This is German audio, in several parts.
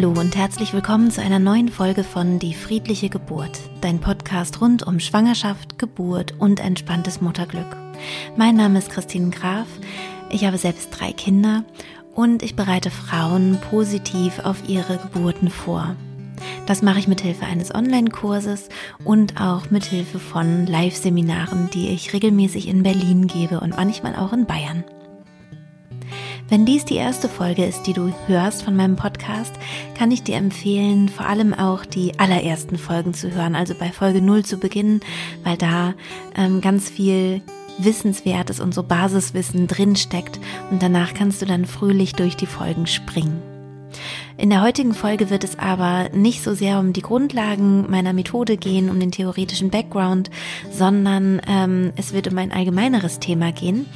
Hallo und herzlich willkommen zu einer neuen Folge von Die friedliche Geburt, dein Podcast rund um Schwangerschaft, Geburt und entspanntes Mutterglück. Mein Name ist Christine Graf, ich habe selbst drei Kinder und ich bereite Frauen positiv auf ihre Geburten vor. Das mache ich mit Hilfe eines Online-Kurses und auch mit Hilfe von Live-Seminaren, die ich regelmäßig in Berlin gebe und manchmal auch in Bayern. Wenn dies die erste Folge ist, die du hörst von meinem Podcast, kann ich dir empfehlen, vor allem auch die allerersten Folgen zu hören, also bei Folge 0 zu beginnen, weil da ähm, ganz viel Wissenswertes und so Basiswissen drinsteckt und danach kannst du dann fröhlich durch die Folgen springen. In der heutigen Folge wird es aber nicht so sehr um die Grundlagen meiner Methode gehen, um den theoretischen Background, sondern ähm, es wird um ein allgemeineres Thema gehen.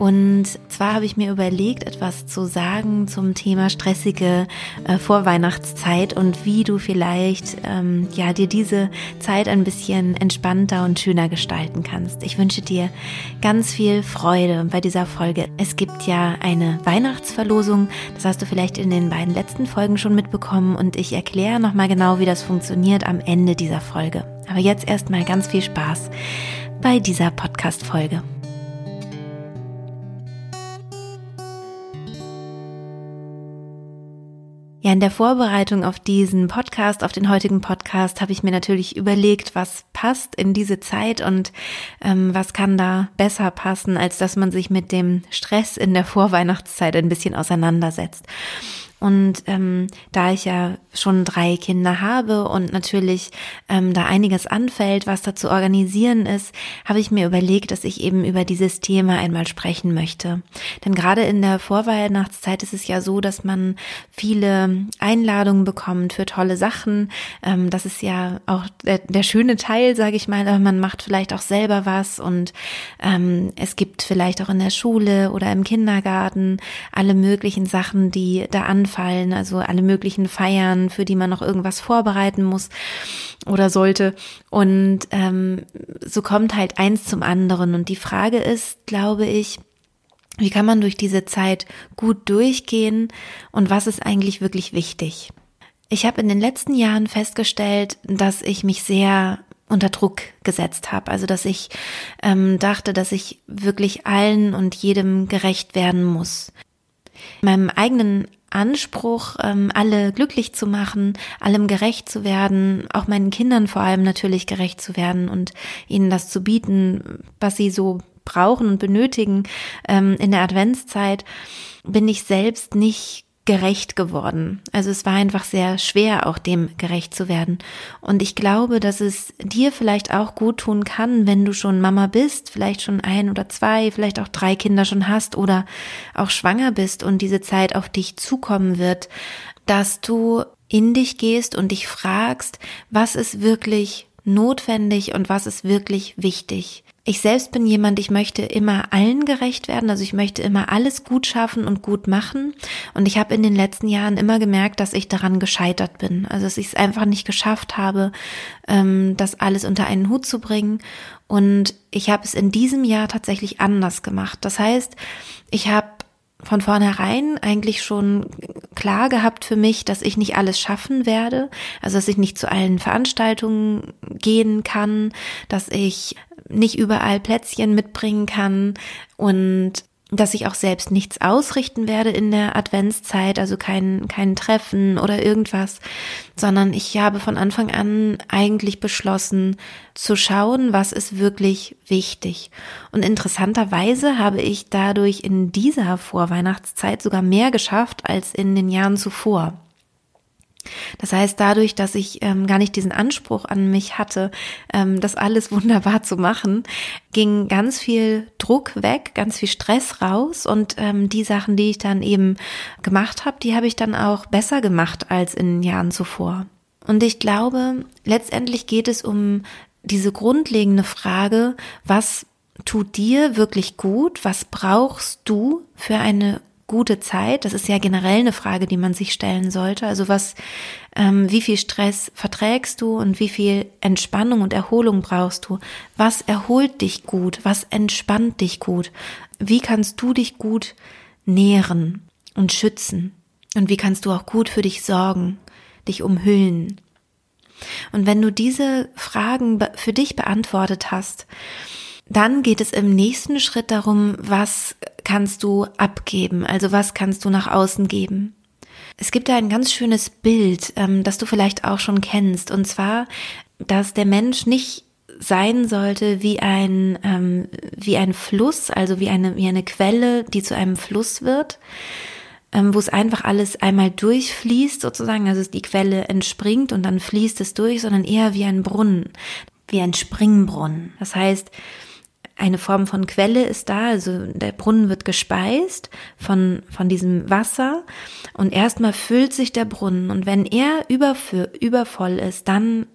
Und zwar habe ich mir überlegt, etwas zu sagen zum Thema stressige äh, Vorweihnachtszeit und wie du vielleicht ähm, ja dir diese Zeit ein bisschen entspannter und schöner gestalten kannst. Ich wünsche dir ganz viel Freude bei dieser Folge. Es gibt ja eine Weihnachtsverlosung, das hast du vielleicht in den beiden letzten Folgen schon mitbekommen und ich erkläre nochmal genau, wie das funktioniert am Ende dieser Folge. Aber jetzt erstmal ganz viel Spaß bei dieser Podcast-Folge. Ja, in der Vorbereitung auf diesen Podcast, auf den heutigen Podcast, habe ich mir natürlich überlegt, was passt in diese Zeit und ähm, was kann da besser passen, als dass man sich mit dem Stress in der Vorweihnachtszeit ein bisschen auseinandersetzt. Und ähm, da ich ja schon drei Kinder habe und natürlich ähm, da einiges anfällt, was da zu organisieren ist, habe ich mir überlegt, dass ich eben über dieses Thema einmal sprechen möchte. Denn gerade in der Vorweihnachtszeit ist es ja so, dass man viele Einladungen bekommt für tolle Sachen. Ähm, das ist ja auch der, der schöne Teil, sage ich mal. Aber man macht vielleicht auch selber was und ähm, es gibt vielleicht auch in der Schule oder im Kindergarten alle möglichen Sachen, die da anfangen anfallen, also alle möglichen Feiern, für die man noch irgendwas vorbereiten muss oder sollte. Und ähm, so kommt halt eins zum anderen. Und die Frage ist, glaube ich, wie kann man durch diese Zeit gut durchgehen und was ist eigentlich wirklich wichtig? Ich habe in den letzten Jahren festgestellt, dass ich mich sehr unter Druck gesetzt habe. Also dass ich ähm, dachte, dass ich wirklich allen und jedem gerecht werden muss. Meinem eigenen Anspruch, ähm, alle glücklich zu machen, allem gerecht zu werden, auch meinen Kindern vor allem natürlich gerecht zu werden und ihnen das zu bieten, was sie so brauchen und benötigen ähm, in der Adventszeit, bin ich selbst nicht gerecht geworden. Also es war einfach sehr schwer, auch dem gerecht zu werden. Und ich glaube, dass es dir vielleicht auch gut tun kann, wenn du schon Mama bist, vielleicht schon ein oder zwei, vielleicht auch drei Kinder schon hast oder auch schwanger bist und diese Zeit auf dich zukommen wird, dass du in dich gehst und dich fragst, was ist wirklich notwendig und was ist wirklich wichtig. Ich selbst bin jemand, ich möchte immer allen gerecht werden, also ich möchte immer alles gut schaffen und gut machen. Und ich habe in den letzten Jahren immer gemerkt, dass ich daran gescheitert bin. Also dass ich es einfach nicht geschafft habe, ähm, das alles unter einen Hut zu bringen. Und ich habe es in diesem Jahr tatsächlich anders gemacht. Das heißt, ich habe von vornherein eigentlich schon klar gehabt für mich, dass ich nicht alles schaffen werde, also dass ich nicht zu allen Veranstaltungen gehen kann, dass ich nicht überall Plätzchen mitbringen kann und dass ich auch selbst nichts ausrichten werde in der Adventszeit, also kein, kein Treffen oder irgendwas, sondern ich habe von Anfang an eigentlich beschlossen zu schauen, was ist wirklich wichtig. Und interessanterweise habe ich dadurch in dieser Vorweihnachtszeit sogar mehr geschafft als in den Jahren zuvor. Das heißt, dadurch, dass ich ähm, gar nicht diesen Anspruch an mich hatte, ähm, das alles wunderbar zu machen, ging ganz viel Druck weg, ganz viel Stress raus und ähm, die Sachen, die ich dann eben gemacht habe, die habe ich dann auch besser gemacht als in den Jahren zuvor. Und ich glaube, letztendlich geht es um diese grundlegende Frage, was tut dir wirklich gut? Was brauchst du für eine gute Zeit? Das ist ja generell eine Frage, die man sich stellen sollte. Also was, ähm, wie viel Stress verträgst du und wie viel Entspannung und Erholung brauchst du? Was erholt dich gut? Was entspannt dich gut? Wie kannst du dich gut nähren und schützen? Und wie kannst du auch gut für dich sorgen, dich umhüllen? Und wenn du diese Fragen für dich beantwortet hast, dann geht es im nächsten Schritt darum, was kannst du abgeben, also was kannst du nach außen geben. Es gibt da ein ganz schönes Bild, ähm, das du vielleicht auch schon kennst, und zwar, dass der Mensch nicht sein sollte wie ein ähm, wie ein Fluss, also wie eine wie eine Quelle, die zu einem Fluss wird, ähm, wo es einfach alles einmal durchfließt sozusagen, also die Quelle entspringt und dann fließt es durch, sondern eher wie ein Brunnen, wie ein Springbrunnen. Das heißt, eine Form von Quelle ist da, also der Brunnen wird gespeist von, von diesem Wasser und erstmal füllt sich der Brunnen und wenn er überfü übervoll ist, dann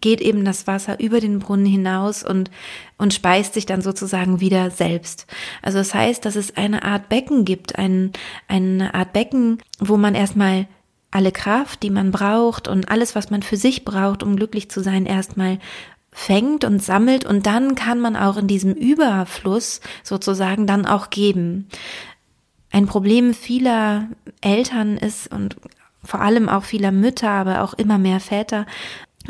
geht eben das Wasser über den Brunnen hinaus und, und speist sich dann sozusagen wieder selbst. Also das heißt, dass es eine Art Becken gibt, ein, eine Art Becken, wo man erstmal alle Kraft, die man braucht und alles, was man für sich braucht, um glücklich zu sein, erstmal fängt und sammelt und dann kann man auch in diesem Überfluss sozusagen dann auch geben. Ein Problem vieler Eltern ist und vor allem auch vieler Mütter, aber auch immer mehr Väter,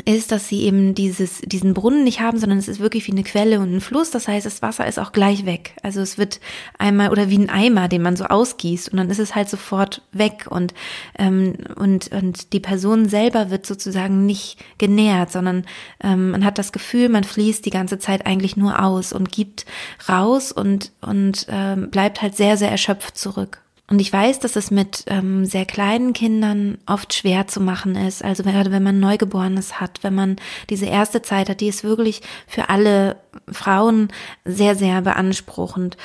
ist, dass sie eben dieses, diesen Brunnen nicht haben, sondern es ist wirklich wie eine Quelle und ein Fluss. Das heißt, das Wasser ist auch gleich weg. Also es wird einmal oder wie ein Eimer, den man so ausgießt und dann ist es halt sofort weg und ähm, und und die Person selber wird sozusagen nicht genährt, sondern ähm, man hat das Gefühl, man fließt die ganze Zeit eigentlich nur aus und gibt raus und und ähm, bleibt halt sehr sehr erschöpft zurück. Und ich weiß, dass es mit ähm, sehr kleinen Kindern oft schwer zu machen ist. Also gerade wenn man Neugeborenes hat, wenn man diese erste Zeit hat, die ist wirklich für alle Frauen sehr, sehr beanspruchend.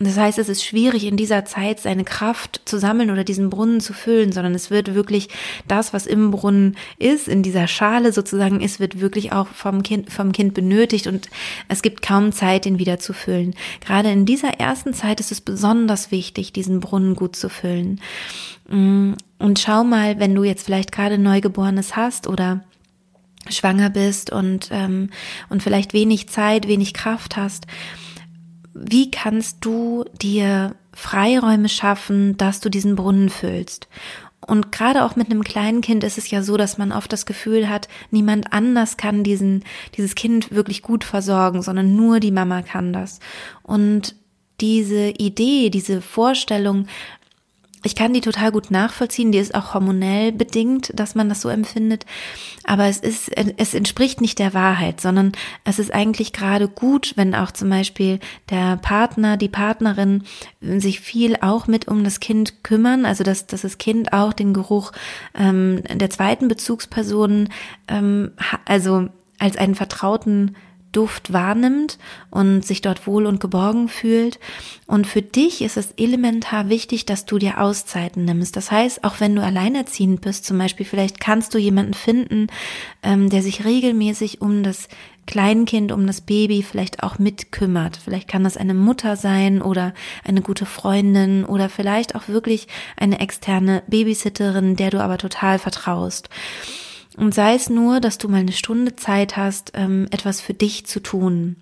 Das heißt, es ist schwierig, in dieser Zeit seine Kraft zu sammeln oder diesen Brunnen zu füllen, sondern es wird wirklich das, was im Brunnen ist, in dieser Schale sozusagen ist, wird wirklich auch vom Kind, vom Kind benötigt und es gibt kaum Zeit, den wieder zu füllen. Gerade in dieser ersten Zeit ist es besonders wichtig, diesen Brunnen gut zu füllen. Mm, und schau mal, wenn du jetzt vielleicht gerade Neugeborenes hast oder schwanger bist und, ähm, und vielleicht wenig Zeit, wenig Kraft hast, wie kannst du dir Freiräume schaffen, dass du diesen Brunnen füllst? Und gerade auch mit einem kleinen Kind ist es ja so, dass man oft das Gefühl hat, niemand anders kann diesen, dieses Kind wirklich gut versorgen, sondern nur die Mama kann das. Und diese Idee, diese Vorstellung, ich kann die total gut nachvollziehen, die ist auch hormonell bedingt, dass man das so empfindet, aber es ist, es entspricht nicht der Wahrheit, sondern es ist eigentlich gerade gut, wenn auch zum Beispiel der Partner, die Partnerin sich viel auch mit um das Kind kümmern, also dass, dass das Kind auch den Geruch ähm, der zweiten Bezugsperson, ähm, also als einen vertrauten Duft wahrnimmt und sich dort wohl und geborgen fühlt. Und für dich ist es elementar wichtig, dass du dir Auszeiten nimmst. Das heißt, auch wenn du alleinerziehend bist, zum Beispiel, vielleicht kannst du jemanden finden, ähm, der sich regelmäßig um das Kleinkind, um das Baby vielleicht auch mitkümmert. Vielleicht kann das eine Mutter sein oder eine gute Freundin oder vielleicht auch wirklich eine externe Babysitterin, der du aber total vertraust. Und sei es nur, dass du mal eine Stunde Zeit hast, ähm, etwas für dich zu tun.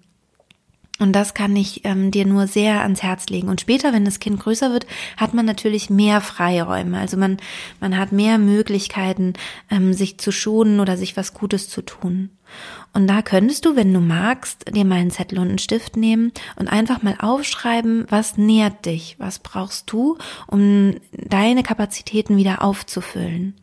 Und das kann ich ähm, dir nur sehr ans Herz legen. Und später, wenn das Kind größer wird, hat man natürlich mehr Freiräume. Also man, man hat mehr Möglichkeiten, ähm, sich zu schonen oder sich was Gutes zu tun. Und da könntest du, wenn du magst, dir mal einen Zettel und einen Stift nehmen und einfach mal aufschreiben, was nährt dich, was brauchst du, um deine Kapazitäten wieder aufzufüllen.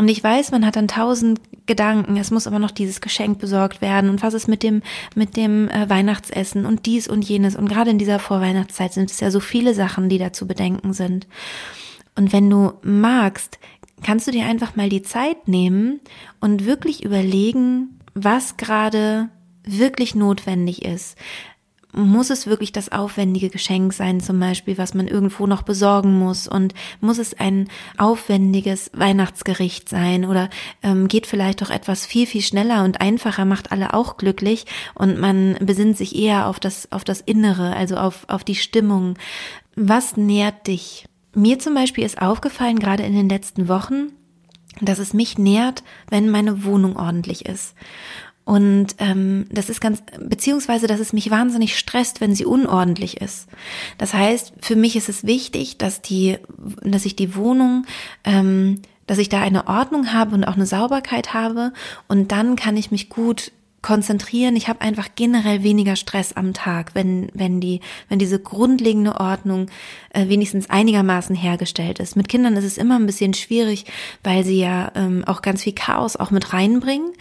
Und ich weiß, man hat dann tausend Gedanken, es muss aber noch dieses Geschenk besorgt werden und was ist mit dem, mit dem äh, Weihnachtsessen und dies und jenes. Und gerade in dieser Vorweihnachtszeit sind es ja so viele Sachen, die da zu bedenken sind. Und wenn du magst, kannst du dir einfach mal die Zeit nehmen und wirklich überlegen, was gerade wirklich notwendig ist muss es wirklich das aufwendige Geschenk sein, zum Beispiel, was man irgendwo noch besorgen muss? Und muss es ein aufwendiges Weihnachtsgericht sein? Oder ähm, geht vielleicht doch etwas viel, viel schneller und einfacher, macht alle auch glücklich und man besinnt sich eher auf das, auf das Innere, also auf, auf die Stimmung. Was nährt dich? Mir zum Beispiel ist aufgefallen, gerade in den letzten Wochen, dass es mich nährt, wenn meine Wohnung ordentlich ist. Und ähm, das ist ganz, beziehungsweise, dass es mich wahnsinnig stresst, wenn sie unordentlich ist. Das heißt, für mich ist es wichtig, dass die, dass ich die Wohnung ähm, dass ich da eine Ordnung habe und auch eine Sauberkeit habe und dann kann ich mich gut konzentrieren. Ich habe einfach generell weniger Stress am Tag, wenn wenn die wenn diese grundlegende Ordnung äh, wenigstens einigermaßen hergestellt ist. Mit Kindern ist es immer ein bisschen schwierig, weil sie ja ähm, auch ganz viel Chaos auch mit reinbringen.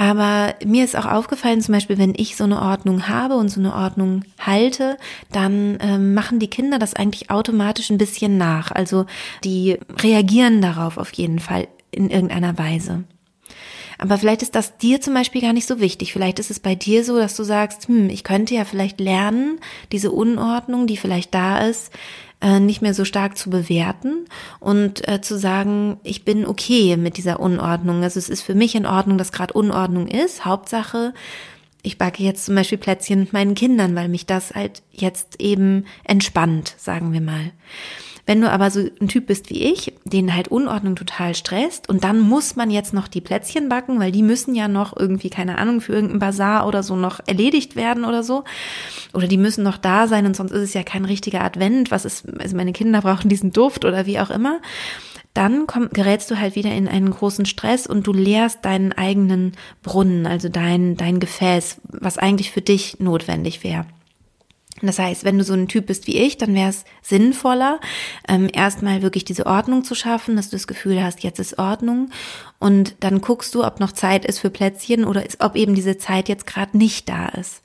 Aber mir ist auch aufgefallen, zum Beispiel, wenn ich so eine Ordnung habe und so eine Ordnung halte, dann ähm, machen die Kinder das eigentlich automatisch ein bisschen nach. Also die reagieren darauf auf jeden Fall in irgendeiner Weise. Aber vielleicht ist das dir zum Beispiel gar nicht so wichtig. Vielleicht ist es bei dir so, dass du sagst, hm, ich könnte ja vielleicht lernen, diese Unordnung, die vielleicht da ist, äh, nicht mehr so stark zu bewerten und äh, zu sagen, ich bin okay mit dieser Unordnung. Also es ist für mich in Ordnung, dass gerade Unordnung ist. Hauptsache, ich backe jetzt zum Beispiel Plätzchen mit meinen Kindern, weil mich das halt jetzt eben entspannt, sagen wir mal. Wenn du aber so ein Typ bist wie ich, den halt Unordnung total stresst und dann muss man jetzt noch die Plätzchen backen, weil die müssen ja noch irgendwie, keine Ahnung, für irgendein Bazar oder so noch erledigt werden oder so. Oder die müssen noch da sein und sonst ist es ja kein richtiger Advent. Was ist, also meine Kinder brauchen diesen Duft oder wie auch immer dann komm, gerätst du halt wieder in einen großen Stress und du leerst deinen eigenen Brunnen, also dein, dein Gefäß, was eigentlich für dich notwendig wäre. Das heißt, wenn du so ein Typ bist wie ich, dann wäre es sinnvoller, ähm, erstmal wirklich diese Ordnung zu schaffen, dass du das Gefühl hast, jetzt ist Ordnung. Und dann guckst du, ob noch Zeit ist für Plätzchen oder ist, ob eben diese Zeit jetzt gerade nicht da ist.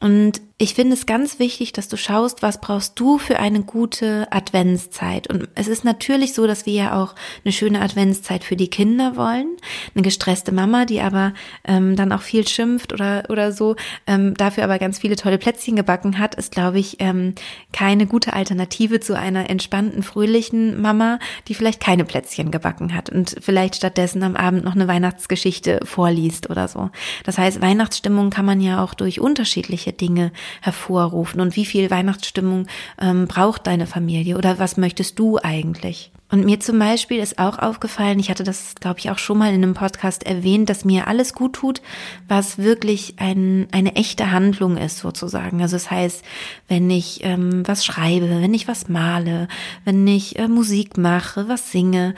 Und ich finde es ganz wichtig, dass du schaust, was brauchst du für eine gute Adventszeit. Und es ist natürlich so, dass wir ja auch eine schöne Adventszeit für die Kinder wollen. Eine gestresste Mama, die aber ähm, dann auch viel schimpft oder, oder so, ähm, dafür aber ganz viele tolle Plätzchen gebacken hat, ist, glaube ich, ähm, keine gute Alternative zu einer entspannten, fröhlichen Mama, die vielleicht keine Plätzchen gebacken hat und vielleicht stattdessen am Abend noch eine Weihnachtsgeschichte vorliest oder so. Das heißt, Weihnachtsstimmung kann man ja auch durch unterschiedliche Dinge hervorrufen und wie viel Weihnachtsstimmung ähm, braucht deine Familie oder was möchtest du eigentlich? Und mir zum Beispiel ist auch aufgefallen, ich hatte das, glaube ich, auch schon mal in einem Podcast erwähnt, dass mir alles gut tut, was wirklich ein, eine echte Handlung ist, sozusagen. Also das heißt, wenn ich ähm, was schreibe, wenn ich was male, wenn ich äh, Musik mache, was singe,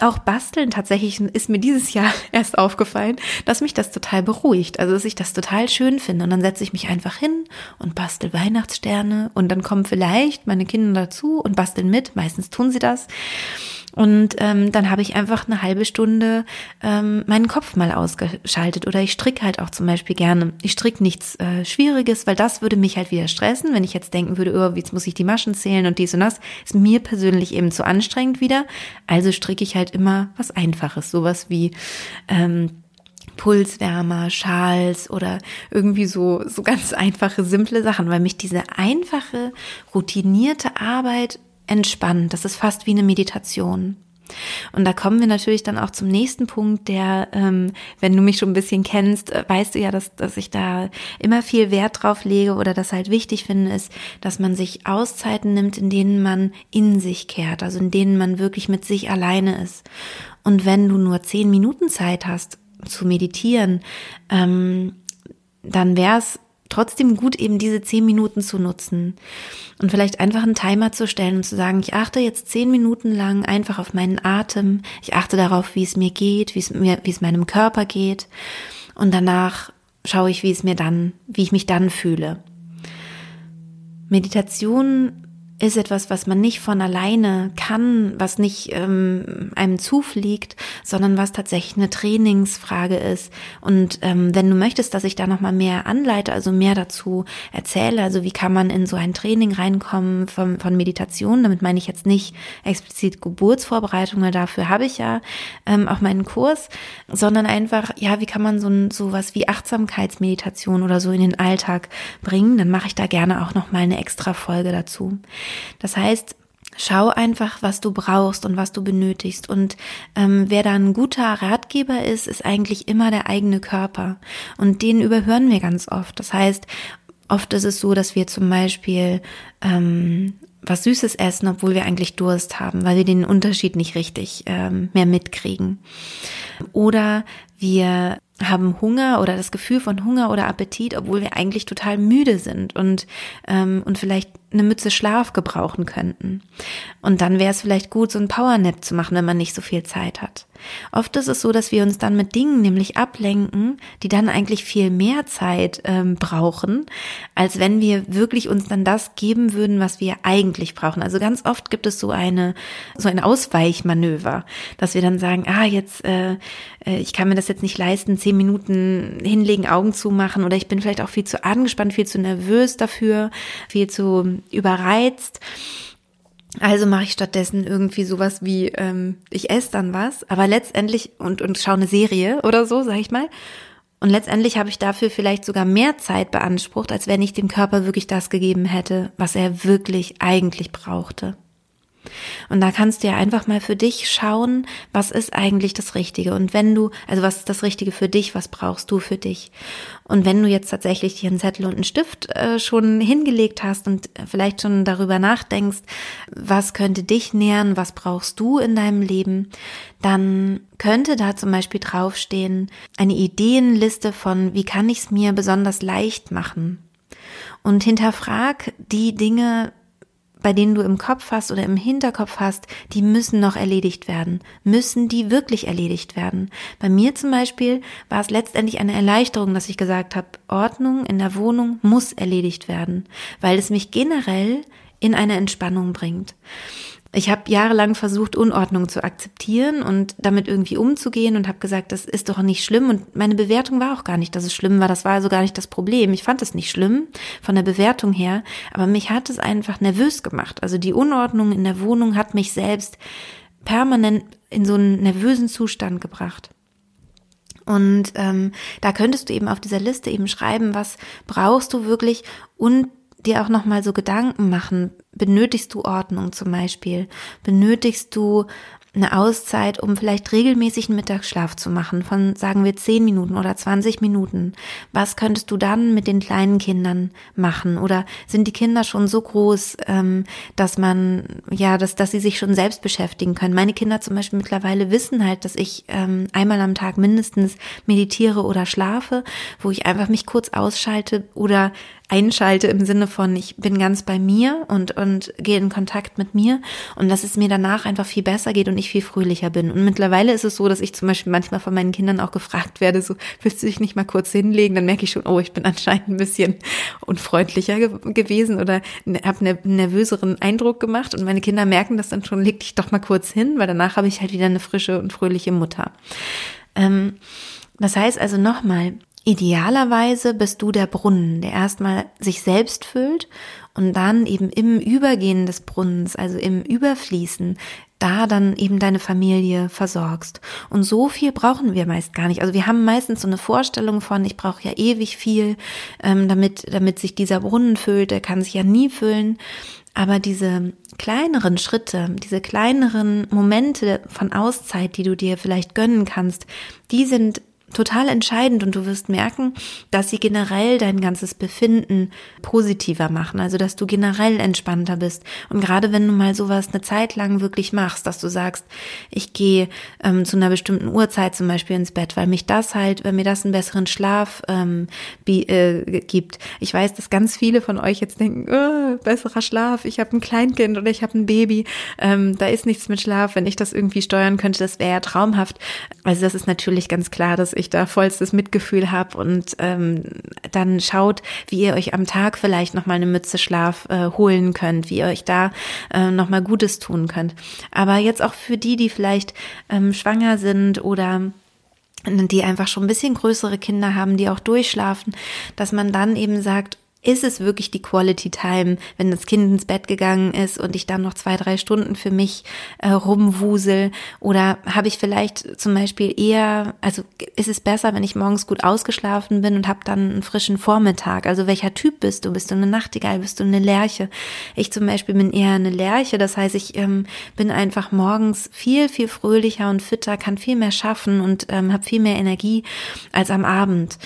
auch basteln tatsächlich ist mir dieses Jahr erst aufgefallen, dass mich das total beruhigt. Also dass ich das total schön finde. Und dann setze ich mich einfach hin und bastel Weihnachtssterne und dann kommen vielleicht meine Kinder dazu und basteln mit mit. Meistens tun sie das. Und ähm, dann habe ich einfach eine halbe Stunde ähm, meinen Kopf mal ausgeschaltet. Oder ich stricke halt auch zum Beispiel gerne. Ich stricke nichts äh, Schwieriges, weil das würde mich halt wieder stressen, wenn ich jetzt denken würde, oh, jetzt muss ich die Maschen zählen und dies und das. Ist mir persönlich eben zu anstrengend wieder. Also stricke ich halt immer was Einfaches. Sowas wie ähm, Pulswärmer, Schals oder irgendwie so, so ganz einfache, simple Sachen, weil mich diese einfache, routinierte Arbeit entspannt. Das ist fast wie eine Meditation. Und da kommen wir natürlich dann auch zum nächsten Punkt, der, ähm, wenn du mich schon ein bisschen kennst, äh, weißt du ja, dass, dass ich da immer viel Wert drauf lege oder das halt wichtig finde, ist, dass man sich Auszeiten nimmt, in denen man in sich kehrt, also in denen man wirklich mit sich alleine ist. Und wenn du nur zehn Minuten Zeit hast zu meditieren, ähm, dann wäre es trotzdem gut, eben diese zehn Minuten zu nutzen und vielleicht einfach einen Timer zu stellen und zu sagen, ich achte jetzt zehn Minuten lang einfach auf meinen Atem, ich achte darauf, wie es mir geht, wie es mir, wie es meinem Körper geht und danach schaue ich, wie es mir dann, wie ich mich dann fühle. Meditation ist etwas, was man nicht von alleine kann, was nicht ähm, einem zufliegt, sondern was tatsächlich eine Trainingsfrage ist. Und ähm, wenn du möchtest, dass ich da nochmal mehr anleite, also mehr dazu erzähle, also wie kann man in so ein Training reinkommen von, von Meditation, damit meine ich jetzt nicht explizit Geburtsvorbereitung, weil dafür habe ich ja ähm, auch meinen Kurs, sondern einfach, ja, wie kann man so, so was wie Achtsamkeitsmeditation oder so in den Alltag bringen, dann mache ich da gerne auch nochmal eine extra Folge dazu. Das heißt, Schau einfach, was du brauchst und was du benötigst. Und ähm, wer da ein guter Ratgeber ist, ist eigentlich immer der eigene Körper. Und den überhören wir ganz oft. Das heißt, oft ist es so, dass wir zum Beispiel ähm, was Süßes essen, obwohl wir eigentlich Durst haben, weil wir den Unterschied nicht richtig ähm, mehr mitkriegen. Oder wir haben Hunger oder das Gefühl von Hunger oder Appetit, obwohl wir eigentlich total müde sind und, ähm, und vielleicht eine Mütze Schlaf gebrauchen könnten. Und dann wäre es vielleicht gut, so ein Powernap zu machen, wenn man nicht so viel Zeit hat. Oft ist es so, dass wir uns dann mit Dingen nämlich ablenken, die dann eigentlich viel mehr Zeit ähm, brauchen, als wenn wir wirklich uns dann das geben würden, was wir eigentlich brauchen. Also ganz oft gibt es so eine so ein Ausweichmanöver, dass wir dann sagen, ah jetzt äh, äh ich kann mir das jetzt nicht leisten, zehn Minuten hinlegen, Augen zu machen oder ich bin vielleicht auch viel zu angespannt, viel zu nervös dafür, viel zu überreizt. Also mache ich stattdessen irgendwie sowas wie, ähm, ich esse dann was, aber letztendlich und, und schaue eine Serie oder so, sag ich mal. Und letztendlich habe ich dafür vielleicht sogar mehr Zeit beansprucht, als wenn ich dem Körper wirklich das gegeben hätte, was er wirklich eigentlich brauchte. Und da kannst du ja einfach mal für dich schauen, was ist eigentlich das Richtige. Und wenn du, also was ist das Richtige für dich, was brauchst du für dich? Und wenn du jetzt tatsächlich dir einen Zettel und einen Stift äh, schon hingelegt hast und vielleicht schon darüber nachdenkst, was könnte dich nähern, was brauchst du in deinem Leben, dann könnte da zum Beispiel draufstehen eine Ideenliste von, wie kann ich es mir besonders leicht machen? Und hinterfrag die Dinge, bei denen du im Kopf hast oder im Hinterkopf hast, die müssen noch erledigt werden. Müssen die wirklich erledigt werden? Bei mir zum Beispiel war es letztendlich eine Erleichterung, dass ich gesagt habe, Ordnung in der Wohnung muss erledigt werden, weil es mich generell in eine Entspannung bringt. Ich habe jahrelang versucht, Unordnung zu akzeptieren und damit irgendwie umzugehen und habe gesagt, das ist doch nicht schlimm. Und meine Bewertung war auch gar nicht, dass es schlimm war. Das war also gar nicht das Problem. Ich fand es nicht schlimm von der Bewertung her, aber mich hat es einfach nervös gemacht. Also die Unordnung in der Wohnung hat mich selbst permanent in so einen nervösen Zustand gebracht. Und ähm, da könntest du eben auf dieser Liste eben schreiben, was brauchst du wirklich und dir auch nochmal so Gedanken machen. Benötigst du Ordnung zum Beispiel? Benötigst du eine Auszeit, um vielleicht regelmäßig einen Mittagsschlaf zu machen von, sagen wir, 10 Minuten oder 20 Minuten. Was könntest du dann mit den kleinen Kindern machen? Oder sind die Kinder schon so groß, ähm, dass man, ja, dass, dass sie sich schon selbst beschäftigen können? Meine Kinder zum Beispiel mittlerweile wissen halt, dass ich ähm, einmal am Tag mindestens meditiere oder schlafe, wo ich einfach mich kurz ausschalte oder einschalte im Sinne von, ich bin ganz bei mir und, und gehe in Kontakt mit mir und dass es mir danach einfach viel besser geht und ich viel fröhlicher bin. Und mittlerweile ist es so, dass ich zum Beispiel manchmal von meinen Kindern auch gefragt werde, so, willst du dich nicht mal kurz hinlegen? Dann merke ich schon, oh, ich bin anscheinend ein bisschen unfreundlicher ge gewesen oder habe einen nervöseren Eindruck gemacht und meine Kinder merken das dann schon, leg dich doch mal kurz hin, weil danach habe ich halt wieder eine frische und fröhliche Mutter. Ähm, das heißt also nochmal, Idealerweise bist du der Brunnen, der erstmal sich selbst füllt und dann eben im Übergehen des Brunnens, also im Überfließen, da dann eben deine Familie versorgst. Und so viel brauchen wir meist gar nicht. Also wir haben meistens so eine Vorstellung von, ich brauche ja ewig viel, ähm, damit, damit sich dieser Brunnen füllt, der kann sich ja nie füllen. Aber diese kleineren Schritte, diese kleineren Momente von Auszeit, die du dir vielleicht gönnen kannst, die sind total entscheidend und du wirst merken, dass sie generell dein ganzes Befinden positiver machen, also dass du generell entspannter bist. Und gerade wenn du mal sowas eine Zeit lang wirklich machst, dass du sagst, ich gehe ähm, zu einer bestimmten Uhrzeit zum Beispiel ins Bett, weil mich das halt, wenn mir das einen besseren Schlaf ähm, äh, gibt. Ich weiß, dass ganz viele von euch jetzt denken, oh, besserer Schlaf, ich habe ein Kleinkind oder ich habe ein Baby, ähm, da ist nichts mit Schlaf. Wenn ich das irgendwie steuern könnte, das wäre ja traumhaft. Also das ist natürlich ganz klar, dass ich da vollstes Mitgefühl habe und ähm, dann schaut, wie ihr euch am Tag vielleicht nochmal eine Mütze Schlaf äh, holen könnt, wie ihr euch da äh, nochmal Gutes tun könnt. Aber jetzt auch für die, die vielleicht ähm, schwanger sind oder die einfach schon ein bisschen größere Kinder haben, die auch durchschlafen, dass man dann eben sagt, ist es wirklich die Quality Time, wenn das Kind ins Bett gegangen ist und ich dann noch zwei, drei Stunden für mich äh, rumwusel? Oder habe ich vielleicht zum Beispiel eher, also ist es besser, wenn ich morgens gut ausgeschlafen bin und habe dann einen frischen Vormittag? Also welcher Typ bist du? Bist du eine Nachtigall? Bist du eine Lerche? Ich zum Beispiel bin eher eine Lerche, das heißt, ich ähm, bin einfach morgens viel, viel fröhlicher und fitter, kann viel mehr schaffen und ähm, habe viel mehr Energie als am Abend.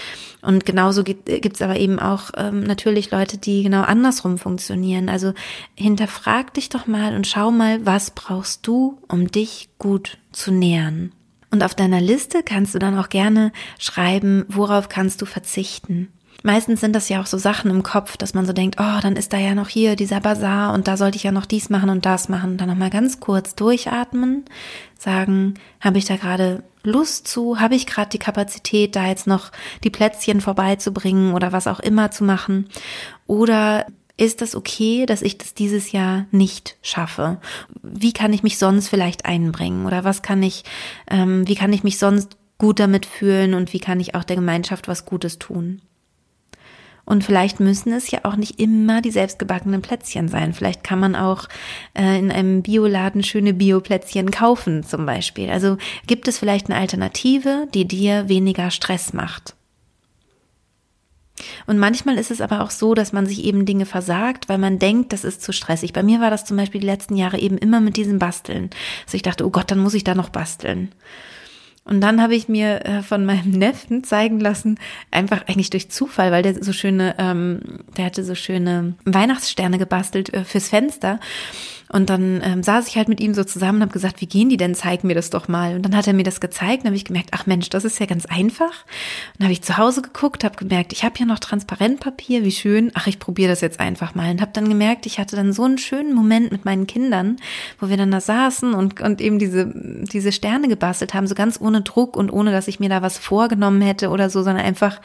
Und genauso gibt es aber eben auch ähm, natürlich natürlich Leute, die genau andersrum funktionieren. Also hinterfrag dich doch mal und schau mal, was brauchst du, um dich gut zu nähern. Und auf deiner Liste kannst du dann auch gerne schreiben, worauf kannst du verzichten. Meistens sind das ja auch so Sachen im Kopf, dass man so denkt, oh, dann ist da ja noch hier dieser Bazar und da sollte ich ja noch dies machen und das machen. Dann nochmal ganz kurz durchatmen, sagen, habe ich da gerade Lust zu? Habe ich gerade die Kapazität, da jetzt noch die Plätzchen vorbeizubringen oder was auch immer zu machen? Oder ist das okay, dass ich das dieses Jahr nicht schaffe? Wie kann ich mich sonst vielleicht einbringen? Oder was kann ich, ähm, wie kann ich mich sonst gut damit fühlen und wie kann ich auch der Gemeinschaft was Gutes tun? Und vielleicht müssen es ja auch nicht immer die selbstgebackenen Plätzchen sein. Vielleicht kann man auch äh, in einem Bioladen schöne Bioplätzchen kaufen zum Beispiel. Also gibt es vielleicht eine Alternative, die dir weniger Stress macht. Und manchmal ist es aber auch so, dass man sich eben Dinge versagt, weil man denkt, das ist zu stressig. Bei mir war das zum Beispiel die letzten Jahre eben immer mit diesem Basteln. Also ich dachte, oh Gott, dann muss ich da noch basteln. Und dann habe ich mir äh, von meinem Neffen zeigen lassen, einfach eigentlich durch Zufall, weil der so schöne, ähm, der hatte so schöne Weihnachtssterne gebastelt äh, fürs Fenster. Und dann ähm, saß ich halt mit ihm so zusammen und habe gesagt, wie gehen die denn? Zeig mir das doch mal. Und dann hat er mir das gezeigt und habe ich gemerkt, ach Mensch, das ist ja ganz einfach. Und dann habe ich zu Hause geguckt, habe gemerkt, ich habe hier noch Transparentpapier, wie schön. Ach, ich probiere das jetzt einfach mal. Und habe dann gemerkt, ich hatte dann so einen schönen Moment mit meinen Kindern, wo wir dann da saßen und, und eben diese, diese Sterne gebastelt haben, so ganz ohne Druck und ohne, dass ich mir da was vorgenommen hätte oder so, sondern einfach,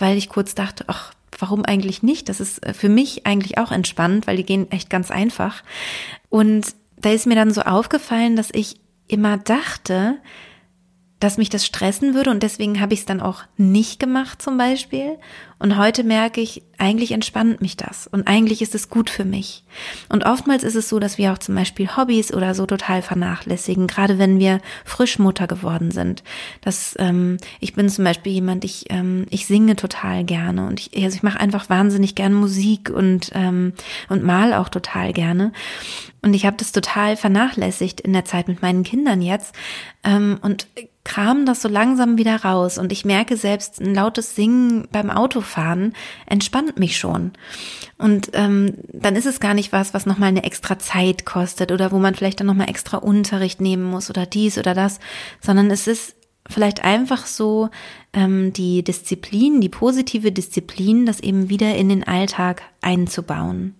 weil ich kurz dachte, ach, warum eigentlich nicht? Das ist äh, für mich eigentlich auch entspannt, weil die gehen echt ganz einfach. Und da ist mir dann so aufgefallen, dass ich immer dachte, dass mich das stressen würde und deswegen habe ich es dann auch nicht gemacht zum Beispiel. Und heute merke ich, eigentlich entspannt mich das und eigentlich ist es gut für mich. Und oftmals ist es so, dass wir auch zum Beispiel Hobbys oder so total vernachlässigen, gerade wenn wir Frischmutter geworden sind. Das, ähm, ich bin zum Beispiel jemand, ich, ähm, ich singe total gerne und ich, also ich mache einfach wahnsinnig gern Musik und, ähm, und mal auch total gerne. Und ich habe das total vernachlässigt in der Zeit mit meinen Kindern jetzt. Ähm, und kram das so langsam wieder raus und ich merke selbst ein lautes Singen beim Autofahren entspannt mich schon. Und ähm, dann ist es gar nicht was, was nochmal eine extra Zeit kostet oder wo man vielleicht dann nochmal extra Unterricht nehmen muss oder dies oder das, sondern es ist vielleicht einfach so ähm, die Disziplin, die positive Disziplin, das eben wieder in den Alltag einzubauen.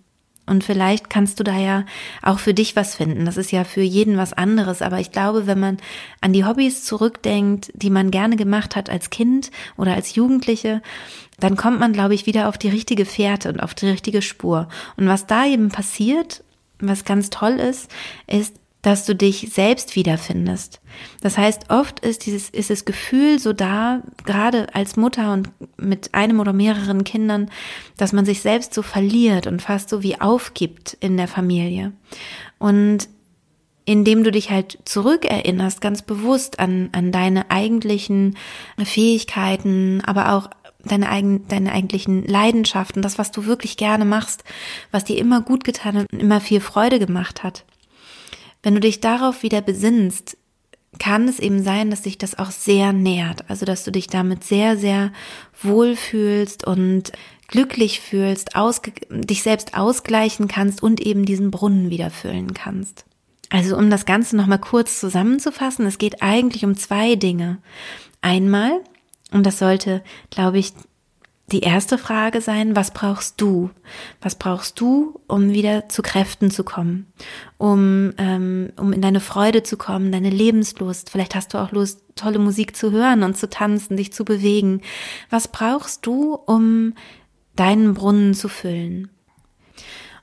Und vielleicht kannst du da ja auch für dich was finden. Das ist ja für jeden was anderes. Aber ich glaube, wenn man an die Hobbys zurückdenkt, die man gerne gemacht hat als Kind oder als Jugendliche, dann kommt man, glaube ich, wieder auf die richtige Fährte und auf die richtige Spur. Und was da eben passiert, was ganz toll ist, ist, dass du dich selbst wiederfindest. Das heißt, oft ist dieses, ist das Gefühl so da, gerade als Mutter und mit einem oder mehreren Kindern, dass man sich selbst so verliert und fast so wie aufgibt in der Familie. Und indem du dich halt zurückerinnerst, ganz bewusst an, an deine eigentlichen Fähigkeiten, aber auch deine, eigen, deine eigentlichen Leidenschaften, das, was du wirklich gerne machst, was dir immer gut getan und immer viel Freude gemacht hat. Wenn du dich darauf wieder besinnst, kann es eben sein, dass sich das auch sehr nährt. Also, dass du dich damit sehr, sehr wohl fühlst und glücklich fühlst, dich selbst ausgleichen kannst und eben diesen Brunnen wieder füllen kannst. Also, um das Ganze nochmal kurz zusammenzufassen, es geht eigentlich um zwei Dinge. Einmal, und das sollte, glaube ich, die erste Frage sein, was brauchst du? Was brauchst du, um wieder zu Kräften zu kommen? Um, ähm, um in deine Freude zu kommen, deine Lebenslust. Vielleicht hast du auch Lust, tolle Musik zu hören und zu tanzen, dich zu bewegen. Was brauchst du, um deinen Brunnen zu füllen?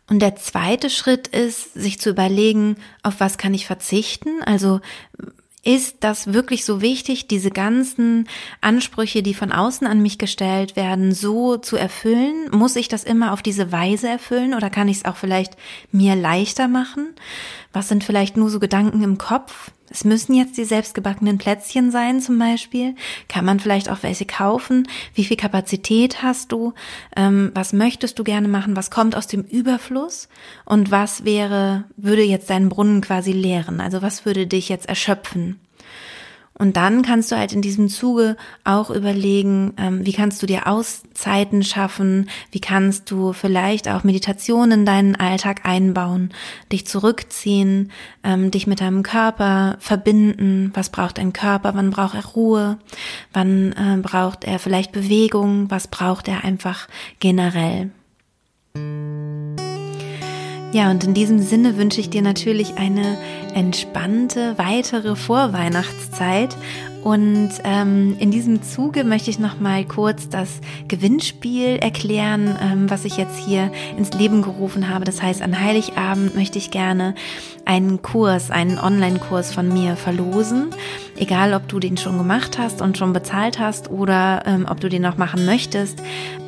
Und der zweite Schritt ist, sich zu überlegen, auf was kann ich verzichten? Also, ist das wirklich so wichtig, diese ganzen Ansprüche, die von außen an mich gestellt werden, so zu erfüllen? Muss ich das immer auf diese Weise erfüllen oder kann ich es auch vielleicht mir leichter machen? Was sind vielleicht nur so Gedanken im Kopf? Es müssen jetzt die selbstgebackenen Plätzchen sein zum Beispiel. Kann man vielleicht auch welche kaufen? Wie viel Kapazität hast du? Ähm, was möchtest du gerne machen? Was kommt aus dem Überfluss? Und was wäre, würde jetzt deinen Brunnen quasi leeren? Also was würde dich jetzt erschöpfen? Und dann kannst du halt in diesem Zuge auch überlegen, ähm, wie kannst du dir Auszeiten schaffen, wie kannst du vielleicht auch Meditation in deinen Alltag einbauen, dich zurückziehen, ähm, dich mit deinem Körper verbinden. Was braucht dein Körper? Wann braucht er Ruhe? Wann äh, braucht er vielleicht Bewegung? Was braucht er einfach generell? Ja, und in diesem Sinne wünsche ich dir natürlich eine entspannte weitere Vorweihnachtszeit. Und ähm, in diesem Zuge möchte ich noch mal kurz das Gewinnspiel erklären, ähm, was ich jetzt hier ins Leben gerufen habe. Das heißt, an Heiligabend möchte ich gerne einen Kurs, einen Online-Kurs von mir verlosen. Egal, ob du den schon gemacht hast und schon bezahlt hast oder ähm, ob du den noch machen möchtest.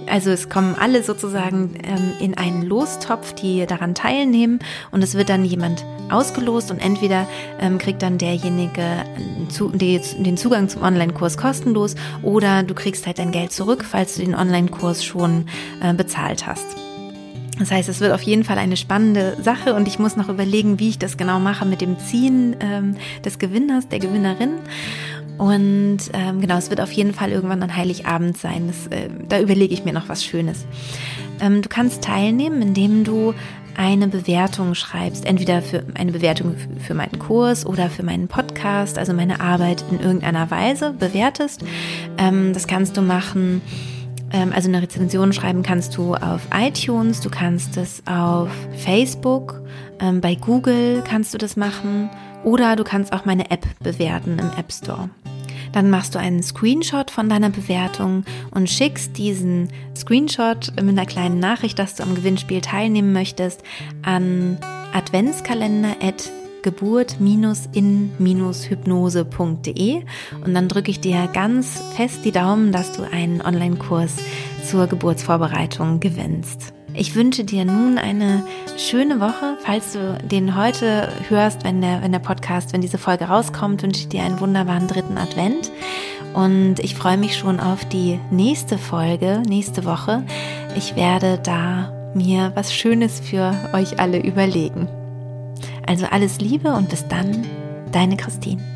Also es kommen alle sozusagen ähm, in einen Lostopf, die daran teilnehmen und es wird dann jemand ausgelost und entweder ähm, kriegt dann derjenige zu, die, den Zugang zum Online-Kurs kostenlos oder du kriegst halt dein Geld zurück, falls du den Online-Kurs schon äh, bezahlt hast. Das heißt, es wird auf jeden Fall eine spannende Sache und ich muss noch überlegen, wie ich das genau mache mit dem Ziehen ähm, des Gewinners, der Gewinnerin. Und ähm, genau, es wird auf jeden Fall irgendwann an Heiligabend sein. Das, äh, da überlege ich mir noch was Schönes. Ähm, du kannst teilnehmen, indem du eine Bewertung schreibst, entweder für eine Bewertung für meinen Kurs oder für meinen Podcast, also meine Arbeit in irgendeiner Weise bewertest. Ähm, das kannst du machen. Ähm, also eine Rezension schreiben kannst du auf iTunes, du kannst es auf Facebook, ähm, bei Google kannst du das machen oder du kannst auch meine App bewerten im App Store. Dann machst du einen Screenshot von deiner Bewertung und schickst diesen Screenshot mit einer kleinen Nachricht, dass du am Gewinnspiel teilnehmen möchtest, an adventskalender.geburt-in-hypnose.de und dann drücke ich dir ganz fest die Daumen, dass du einen Online-Kurs zur Geburtsvorbereitung gewinnst. Ich wünsche dir nun eine schöne Woche. Falls du den heute hörst, wenn der, wenn der Podcast, wenn diese Folge rauskommt, wünsche ich dir einen wunderbaren dritten Advent. Und ich freue mich schon auf die nächste Folge, nächste Woche. Ich werde da mir was Schönes für euch alle überlegen. Also alles Liebe und bis dann, deine Christine.